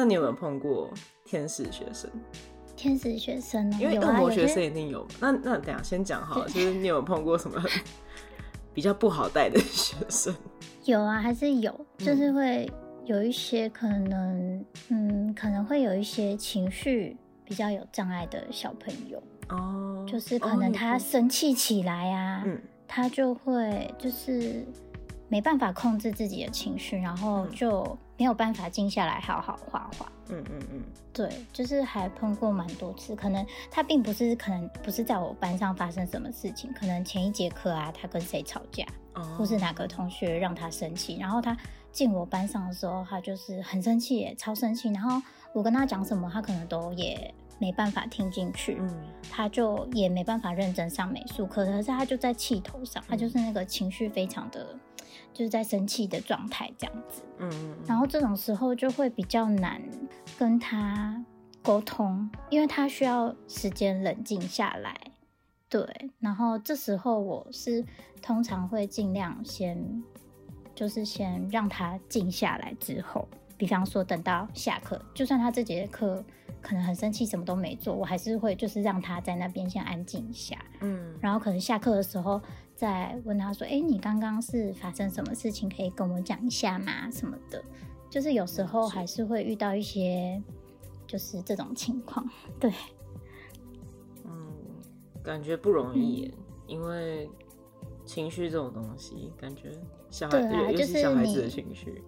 那你有没有碰过天使学生？天使学生呢？因为恶魔学生一定有嘛。那那等下先讲好了，就是你有没有碰过什么 比较不好带的 学生？有啊，还是有，嗯就是会有一些可能，嗯，可能会有一些情绪比较有障碍的小朋友，哦，就是可能他生气起来啊，嗯他就会就是没办法控制自己的情绪，然后嗯。就没有办法静下来好好画画。嗯嗯嗯，对，就是还碰过蛮多次，可能他并不是可能不是在我班上发生什么事情，可能前一节课啊，他跟谁吵架，哦，或是哪个同学让他生气，然后他进我班上的时候，他就是很生气耶，超生气，然后我跟他讲什么，他可能都也没办法听进去，嗯。他就也没办法认真上美术课，可是他就在气头上，他嗯就是那个情绪非常的，就是在生气的状态这样子。嗯嗯，然后这种时候就会比较难跟他沟通，因为他需要时间冷静下来。对，然后这时候我是通常会尽量先，就是先让他静下来之后，比方说等到下课，就算他这节课可能很生气，什么都没做，我还是会就是让他在那边先安静一下，嗯然后可能下课的时候再问他说：“哎，你刚刚是发生什么事情？可以跟我讲一下吗？什么的。”就是有时候还是会遇到一些就是这种情况。对，嗯，感觉不容易耶，因为情绪这种东西，感觉小孩对啊就是其小孩子的你情绪，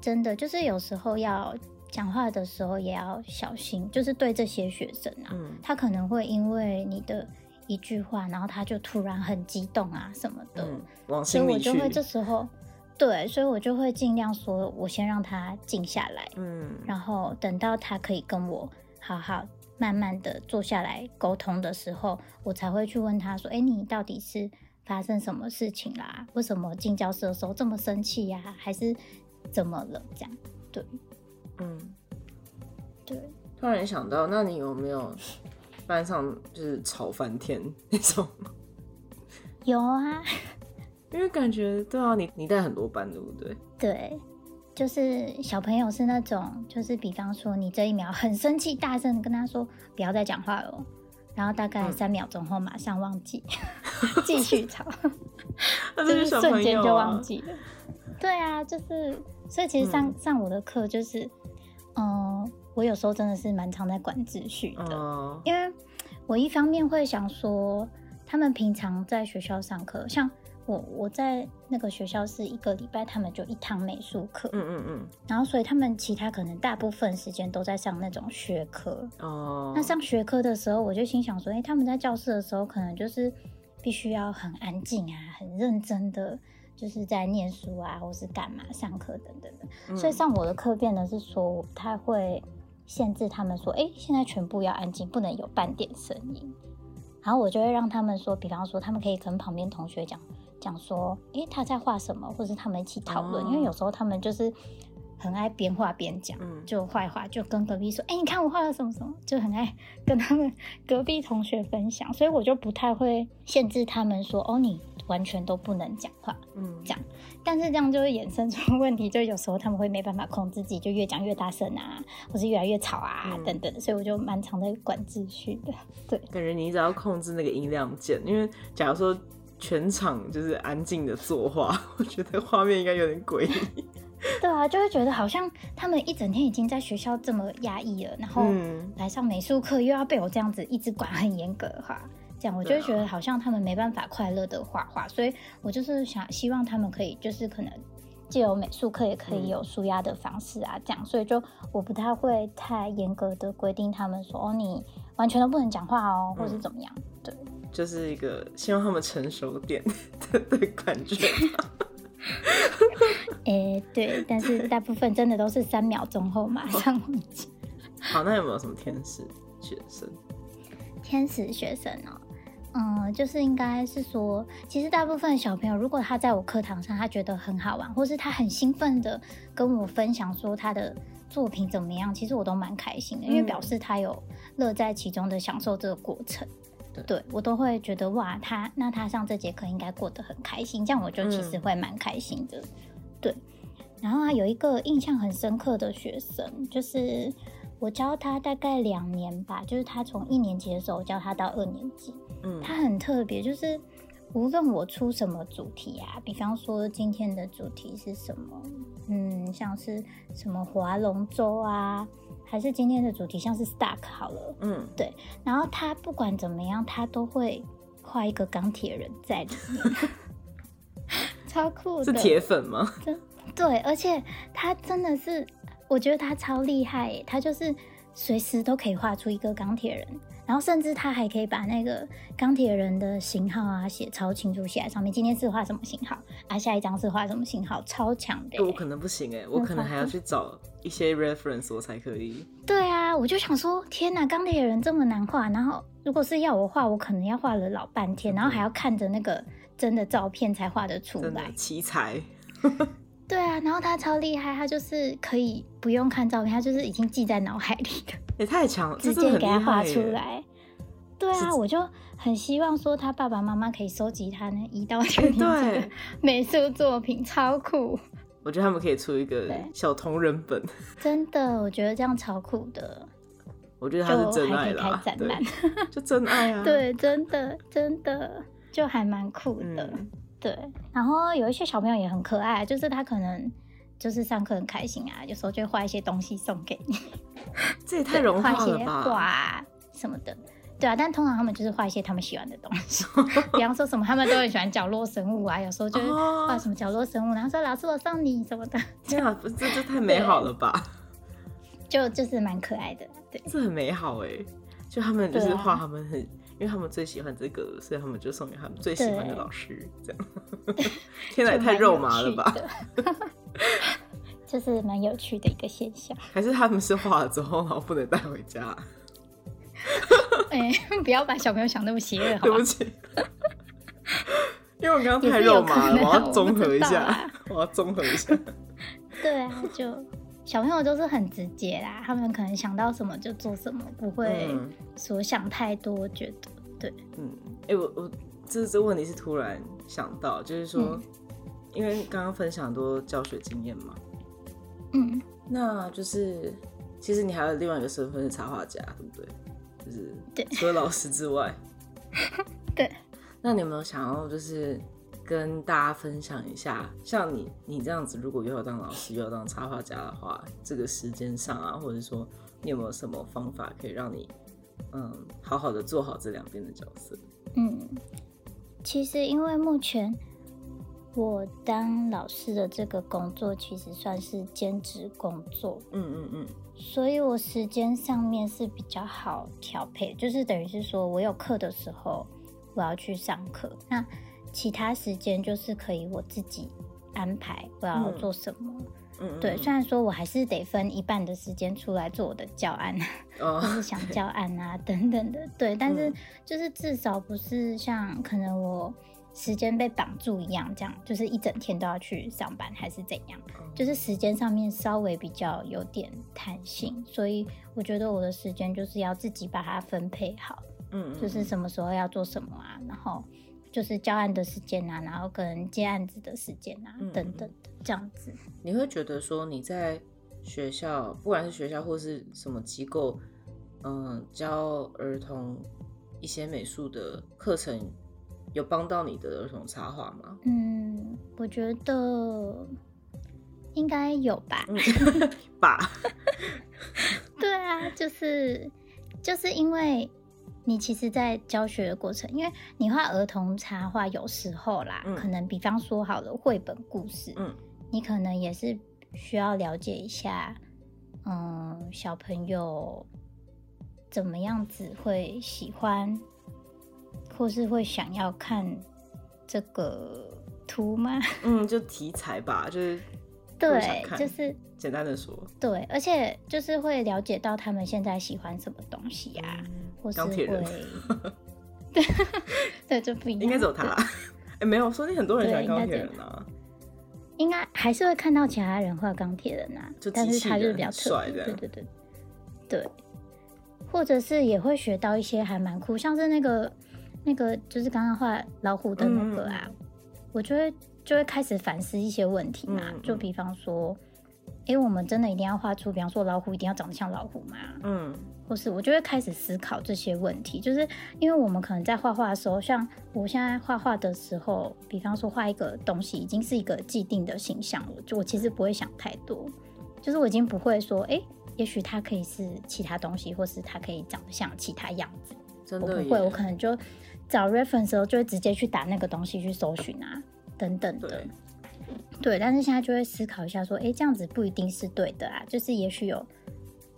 真的就是有时候要讲话的时候也要小心，就是对这些学生啊，嗯他可能会因为你的一句话，然后他就突然很激动啊什么的。所以我就会这时候，对，所以我就会尽量说，我先让他静下来，嗯然后等到他可以跟我好好慢慢的坐下来沟通的时候，我才会去问他说：“哎，你到底是发生什么事情啦？为什么进教室的时候这么生气呀、还是怎么了？”这样，对嗯。对，突然想到，那你有没有班上就是吵翻天那种？有啊，因为感觉对啊，你你带很多班对不对？对。就是小朋友是那种，就是比方说你这一秒很生气，大声跟他说不要再讲话了哦，然后大概嗯三秒钟后马上忘记，继续吵。那就是瞬间就忘记了。对啊，就是所以其实上、嗯上我的课就是，嗯、我有时候真的是蛮常在管秩序的，嗯。因为我一方面会想说，他们平常在学校上课，像我我在那个学校是一个礼拜他们就一堂美术课，嗯嗯嗯，然后所以他们其他可能大部分时间都在上那种学科，哦，那上学科的时候，我就心想说，哎、他们在教室的时候，可能就是必须要很安静啊，很认真的，就是在念书啊，或是干嘛上课等等的。嗯所以上我的课变得是说，我不太会限制他们说，哎、现在全部要安静，不能有半点声音。然后我就会让他们说，比方说，他们可以跟旁边同学讲讲说，诶，他在画什么，或者他们一起讨论。哦因为有时候他们就是很爱边画边讲，嗯就坏话就跟隔壁说，诶，你看我画了什么什么，就很爱跟他们 隔壁同学分享。所以我就不太会限制他们说，哦，你完全都不能讲话。嗯这样但是这样就会衍生出问题，就有时候他们会没办法控制自己，就越讲越大声啊，或是越来越吵啊、嗯等等，所以我就蛮常在管秩序的。对，感觉你一直要控制那个音量键，因为假如说全场就是安静的作画，我觉得画面应该有点诡异。对啊，就会觉得好像他们一整天已经在学校这么压抑了，然后嗯来上美术课又要被我这样子一直管很严格的话，这样我就觉得好像他们没办法快乐的画画，所以我就是想希望他们可以就是可能借由美术课也可以有舒压的方式啊，这样，所以就我不太会太严格的规定他们说哦你完全都不能讲话哦，或是怎么样，对。就是一个希望他们成熟点的的感觉。诶、对，但是大部分真的都是三秒钟后马上忘记。好，那有没有什么天使学生？天使学生哦，嗯，就是应该是说，其实大部分小朋友，如果他在我课堂上，他觉得很好玩，或是他很兴奋的跟我分享说他的作品怎么样，其实我都蛮开心的，因为嗯表示他有乐在其中的享受这个过程。对我都会觉得哇，他那他上这节课应该过得很开心，这样我就其实嗯会蛮开心的。对，然后啊，有一个印象很深刻的学生，就是我教他大概两年吧，就是他从一年级的时候教他到二年级，嗯，他很特别，就是无论我出什么主题啊，比方说今天的主题是什么，嗯，像是什么划龙舟啊，还是今天的主题像是 Stuck 好了，嗯，对然后他不管怎么样，他都会画一个钢铁人在里面，超酷的，是铁粉吗？对，而且他真的是，我觉得他超厉害耶，他就是随时都可以画出一个钢铁人，然后甚至他还可以把那个钢铁人的型号啊写超清楚，写在上面。今天是画什么型号啊？下一张是画什么型号？超强的耶。我可能不行哎，我可能还要去找一些 reference 我才可以。对啊，我就想说，天哪，钢铁人这么难画，然后如果是要我画，我可能要画了老半天，然后还要看着那个真的照片才画得出来。奇才，对啊，然后他超厉害，他就是可以不用看照片，他就是已经记在脑海里的。也太强了，直接给他画出耶。来。对啊，我就很希望说他爸爸妈妈可以收集他那一到九年级的美术作品，超酷！我觉得他们可以出一个小同人本，真的，我觉得这样超酷的，我觉得他是就真还可以开爱啦，展览对。就真爱啊。，对，真的真的就还蛮酷的。嗯，对，然后有一些小朋友也很可爱，就是他可能就是上课很开心啊，有时候就会画一些东西送给你，这也太融画一些化了吧？画啊什么的。对啊，但通常他们就是画一些他们喜欢的东西，比方说什么他们都很喜欢角落生物啊，有时候就画什么角落生物，然后说老师我送你什么的，天啊，不这这太美好了吧？就就是蛮可爱的。对，这很美好哎，就他们就是画他们很，因为他们最喜欢这个，所以他们就送给他们最喜欢的老师，这样。天哪，也太肉麻了吧？的？就是蛮有趣的一个现象。还是他们是画了之后，然后不能带回家？哎、不要把小朋友想那么邪恶，对不？起，因为我刚刚太肉麻了，我要综合一下啊，我要综合一下。对啊，就小朋友都是很直接啦，他们可能想到什么就做什么，不会所想太多。我觉得，对，嗯，哎、我我这这问题是突然想到，就是说，嗯因为刚刚分享很多教学经验嘛，嗯，那就是其实你还有另外一个身份是插画家，对不对？就是对除了老师之外，对。那你有没有想要就是跟大家分享一下，像你你这样子，如果又要当老师又要当插画家的话，这个时间上啊，或者说你有没有什么方法可以让你嗯好好的做好这两边的角色？嗯，其实因为目前我当老师的这个工作，其实算是兼职工作，嗯嗯嗯，所以我时间上面是比较好调配，就是等于是说我有课的时候我要去上课，那其他时间就是可以我自己安排我要嗯。做什么。嗯嗯，对，嗯虽然说我还是得分一半的时间出来做我的教案，哦。或是想教案啊等等的，对，但是嗯。就是至少不是像可能我时间被绑住一样，这样就是一整天都要去上班还是怎样，就是时间上面稍微比较有点弹性，所以我觉得我的时间就是要自己把它分配好，嗯，嗯就是什么时候要做什么啊，然后就是教案的时间啊，然后跟接案子的时间啊嗯等等的这样子。你会觉得说你在学校，不管是学校或是什么机构，嗯、教儿童一些美术的课程，有帮到你的儿童插画吗？嗯，我觉得应该有吧。嗯，爸，对啊，就是就是因为你其实，在教学的过程，因为你画儿童插画，有时候啦，嗯可能比方说好了绘本故事，嗯你可能也是需要了解一下，嗯，小朋友怎么样子会喜欢，或是会想要看这个图吗？嗯，就题材吧，就是对，就是简单的说，对，而且就是会了解到他们现在喜欢什么东西呀、嗯或是钢铁人会，对 对，就不一样，应该只有他对，哎、没有，说不定很多人喜欢钢铁人啊，应该还是会看到其他人画钢铁人啊就，但是他就是人比较特别，帅对对对对，或者是也会学到一些还蛮酷，像是那个那个就是刚刚画老虎的那个啊，嗯我就会就会开始反思一些问题嘛，就比方说，哎、我们真的一定要画出，比方说老虎一定要长得像老虎吗？嗯或是我就会开始思考这些问题，就是因为我们可能在画画的时候，像我现在画画的时候，比方说画一个东西，已经是一个既定的形象了，就我其实不会想太多，就是我已经不会说，哎、也许它可以是其他东西，或是它可以长得像其他样子，真的我不会，我可能就找 reference 的时候就会直接去打那个东西去搜寻啊，等等的。对，对，但是现在就会思考一下，说，哎，这样子不一定是对的啊，就是也许有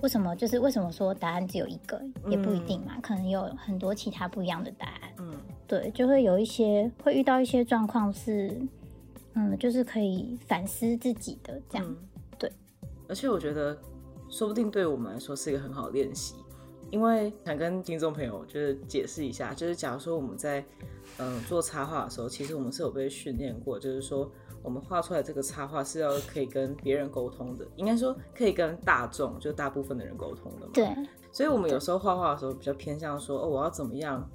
为什么，就是为什么说答案只有一个，也不一定嘛，可能有很多其他不一样的答案。嗯对，就会有一些会遇到一些状况是，嗯，就是可以反思自己的这样。嗯，对。而且我觉得，说不定对我们来说是一个很好的练习，因为想跟听众朋友就是解释一下，就是假如说我们在嗯做插画的时候，其实我们是有被训练过，就是说我们画出来这个插画是要可以跟别人沟通的，应该说可以跟大众，就大部分的人沟通的嘛。对，所以我们有时候画画的时候比较偏向说，哦，我要怎么样，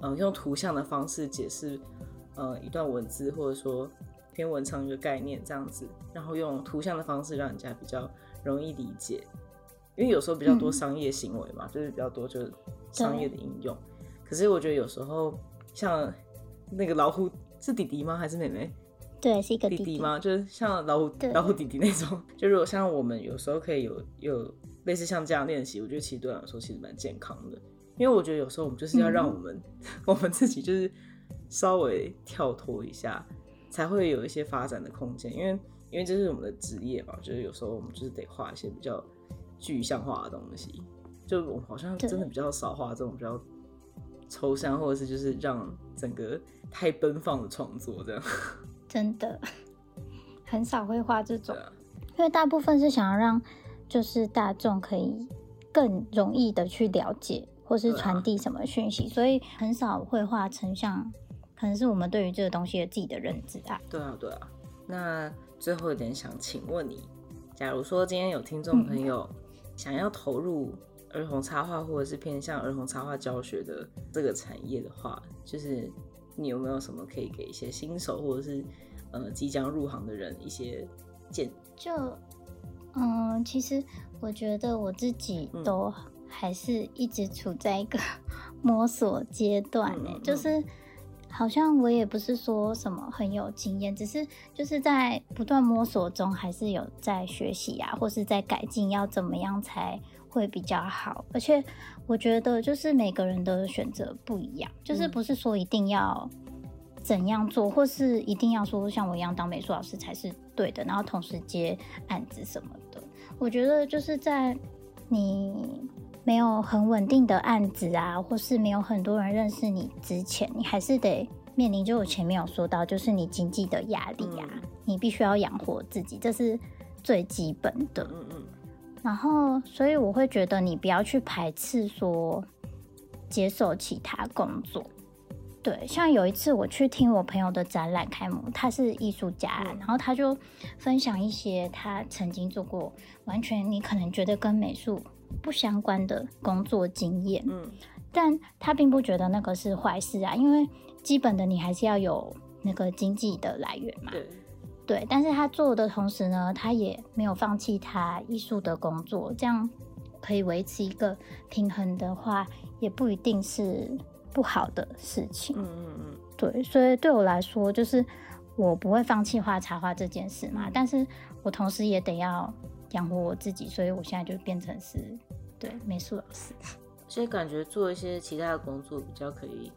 嗯、用图像的方式解释，呃，一段文字，或者说篇文章一个概念这样子，然后用图像的方式让人家比较容易理解。因为有时候比较多嗯商业行为嘛，就是比较多就是商业的应用。可是我觉得有时候像那个老虎是弟弟吗？还是妹妹？对，是一个弟弟弟吗？就是像老虎老虎弟弟那种，就如果像我们有时候可以有有类似像这样练习，我觉得其实对我来说其实蛮健康的，因为我觉得有时候我们就是要让嗯我们、我们自己就是稍微跳脱一下，才会有一些发展的空间，因为因为这是我们的职业嘛，就是有时候我们就是得画一些比较具象化的东西，就我好像真的比较少画这种比较抽象，或者是就是让整个太奔放的创作这样。真的很少会画这种，啊，因为大部分是想要让就是大众可以更容易的去了解或是传递什么讯息，所以很少会画成像可能是我们对于这个东西的自己的认知啊。对啊，对啊。那最后一点想请问你，假如说今天有听众朋友想要投入儿童插画或者是偏向儿童插画教学的这个产业的话，就是你有没有什么可以给一些新手或者是呃即将入行的人一些建议？就嗯，其实我觉得我自己嗯都还是一直处在一个 摸索阶段呢、嗯嗯嗯就是好像我也不是说什么很有经验，只是就是在不断摸索中，还是有在学习啊，或是在改进，要怎么样才会比较好。而且我觉得就是每个人的选择不一样，就是嗯不是说一定要。怎样做，或是一定要说像我一样当美术老师才是对的，然后同时接案子什么的。我觉得就是在你没有很稳定的案子啊，或是没有很多人认识你之前，你还是得面临，就我前面有说到，就是你经济的压力啊，嗯你必须要养活自己，这是最基本的。嗯嗯然后，所以我会觉得你不要去排斥说接受其他工作。对，像有一次我去听我朋友的展览开幕，他是艺术家，嗯然后他就分享一些他曾经做过完全你可能觉得跟美术不相关的工作经验，嗯但他并不觉得那个是坏事啊，因为基本的你还是要有那个经济的来源嘛。对，对，但是他做的同时呢，他也没有放弃他艺术的工作，这样可以维持一个平衡的话，也不一定是不好的事情。嗯嗯嗯对，所以对我来说，就是我不会放弃画插画这件事嘛，但是我同时也得要养活我自己，所以我现在就变成是对美术老师。所以感觉做一些其他的工作比较可以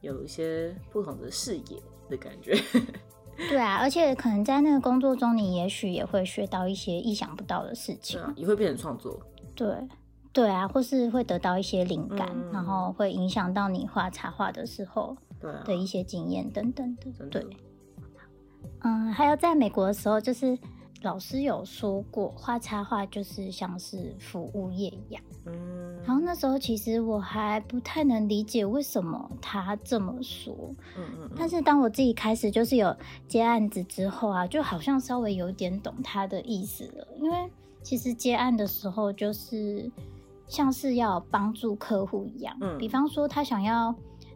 有一些不同的视野的感觉。对啊，而且可能在那个工作中，你也许也会学到一些意想不到的事情对。啊，也会变成创作。对，对啊，或是会得到一些灵感，嗯然后会影响到你画插画的时候的一些经验等等的。真的对，嗯，还有在美国的时候，就是老师有说过，画插画就是像是服务业一样。嗯，然后那时候其实我还不太能理解为什么他这么说，嗯嗯嗯，但是当我自己开始就是有接案子之后啊，就好像稍微有点懂他的意思了。因为其实接案的时候，就是像是要帮助客户一样，嗯比方说他想要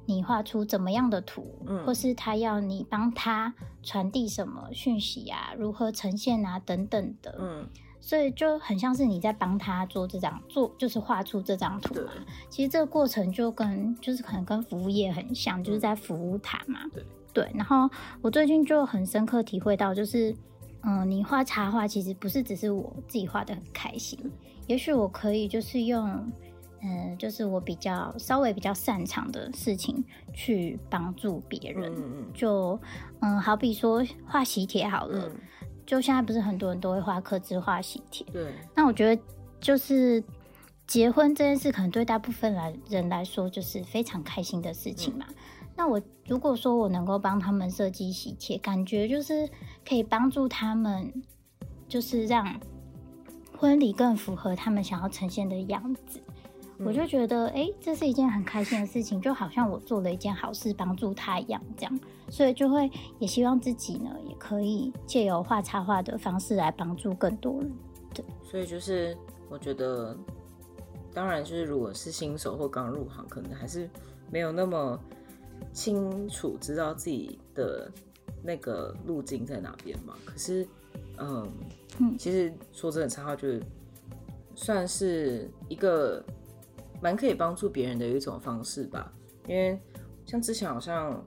你画出怎么样的图，嗯或是他要你帮他传递什么讯息啊，如何呈现啊等等的。嗯，所以就很像是你在帮他做这张做，就是画出这张图嘛。其实这个过程就跟就是可能跟服务业很像，就是嗯在服务他嘛。对对，然后我最近就很深刻体会到，就是嗯，你画插画其实不是只是我自己画的很开心，也许我可以就是用。嗯，就是我比较稍微比较擅长的事情去帮助别人，就嗯，好比说画喜帖好了，嗯，就现在不是很多人都会画刻字画喜帖，对，那我觉得就是结婚这件事，可能对大部分来人来说就是非常开心的事情嘛。那我如果说我能够帮他们设计喜帖，感觉就是可以帮助他们，就是让婚礼更符合他们想要呈现的样子。我就觉得，哎、这是一件很开心的事情，就好像我做了一件好事，帮助他一样，这样，所以就会也希望自己呢，也可以借由画插画的方式来帮助更多人。对所以就是我觉得，当然就是如果是新手或刚入行，可能还是没有那么清楚知道自己的那个路径在哪边嘛。可是，嗯，嗯其实说真的，插画就是算是一个蛮可以帮助别人的一种方式吧。因为像之前好像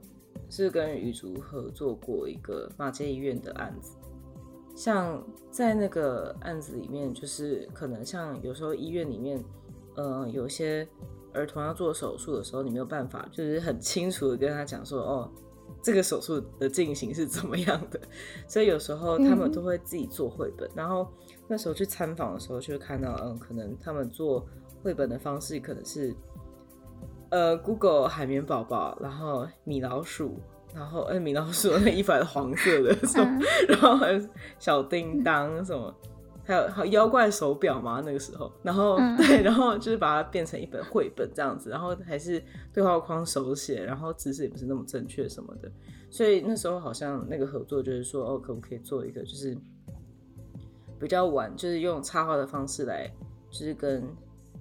是跟雨竹合作过一个马街医院的案子，像在那个案子里面，就是可能像有时候医院里面，呃，有些儿童要做手术的时候，你没有办法，就是很清楚的跟他讲说，哦，这个手术的进行是怎么样的，所以有时候他们都会自己做绘本。然后那时候去参访的时候，就会看到，嗯，可能他们做绘本的方式可能是，呃，Google 海绵宝宝，然后米老鼠。然后，呃，米老鼠 那衣服还是黄色的，什么，然后还有小叮当什么，还有还有妖怪手表嘛，那个时候，然后、嗯。对，然后就是把它变成一本绘本这样子，然后还是对话框手写，然后姿势也不是那么正确什么的，所以那时候好像那个合作就是说，哦，可不可以做一个就是比较晚，就是用插画的方式来，就是跟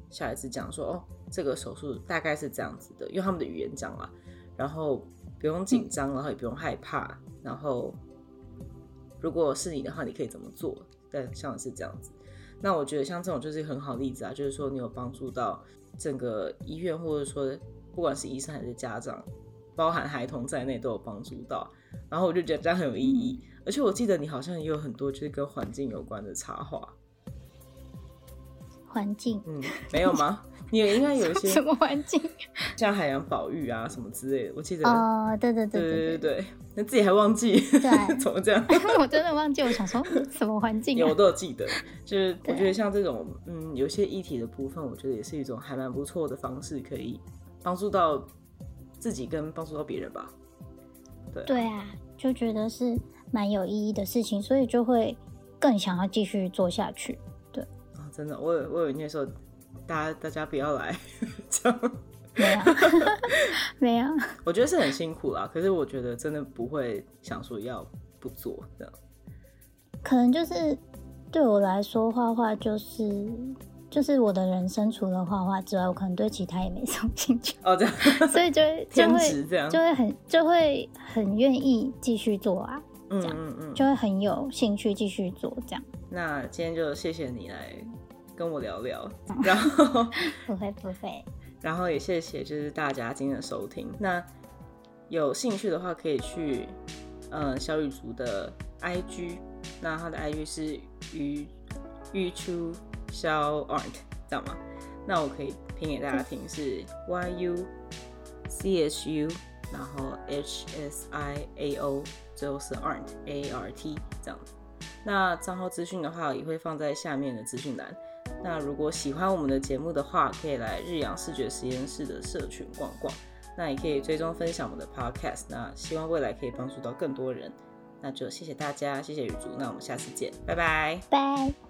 小孩子讲说，哦，这个手术大概是这样子的，用他们的语言讲啦，然后不用紧张，然后也不用害怕，然后如果是你的话，你可以怎么做？但像是这样子，那我觉得像这种就是很好的例子啊，就是说你有帮助到整个医院，或者说不管是医生还是家长，包含孩童在内都有帮助到。然后我就觉得这样很有意义，而且我记得你好像也有很多就是跟环境有关的插画，环境嗯，没有吗？你也应该有一些什么环境？像海洋保育啊什么之类的，我记得。哦，对对对对对对对，那自己还忘记，对 怎么这样？我真的忘记，我想说嗯什么环境有，我啊？都有记得，就是我觉得像这种，嗯，有些议题的部分，我觉得也是一种还蛮不错的方式，可以帮助到自己跟帮助到别人吧。对啊，对啊，就觉得是蛮有意义的事情，所以就会更想要继续做下去。啊真的，我有我有那时候，大家大家不要来，这样，没有，没有，我觉得是很辛苦啦。可是我觉得真的不会想说要不做这样。可能就是对我来说，画画就是就是我的人生，除了画画之外，我可能对其他也没什么兴趣，哦，这样所以就会 就偏会这样就，会很就会很愿意继续做啊，嗯这样嗯嗯。就会很有兴趣继续做这样。那今天就谢谢你来跟我聊聊，嗯然后。不会不会，然后也谢谢就是大家今天的收听。那有兴趣的话，可以去嗯小雨竹的 IG，那他的 IG 是鱼鱼出肖 art，这样吗？那我可以拼给大家听是 Y U C H U，然后 H S I A O，最后是 art A R T 这样子。那账号资讯的话，也会放在下面的资讯栏。那如果喜欢我们的节目的话，可以来日阳视觉实验室的社群逛逛。那也可以追踪分享我们的 podcast。那希望未来可以帮助到更多人。那就谢谢大家，谢谢雨竹。那我们下次见，拜拜。拜。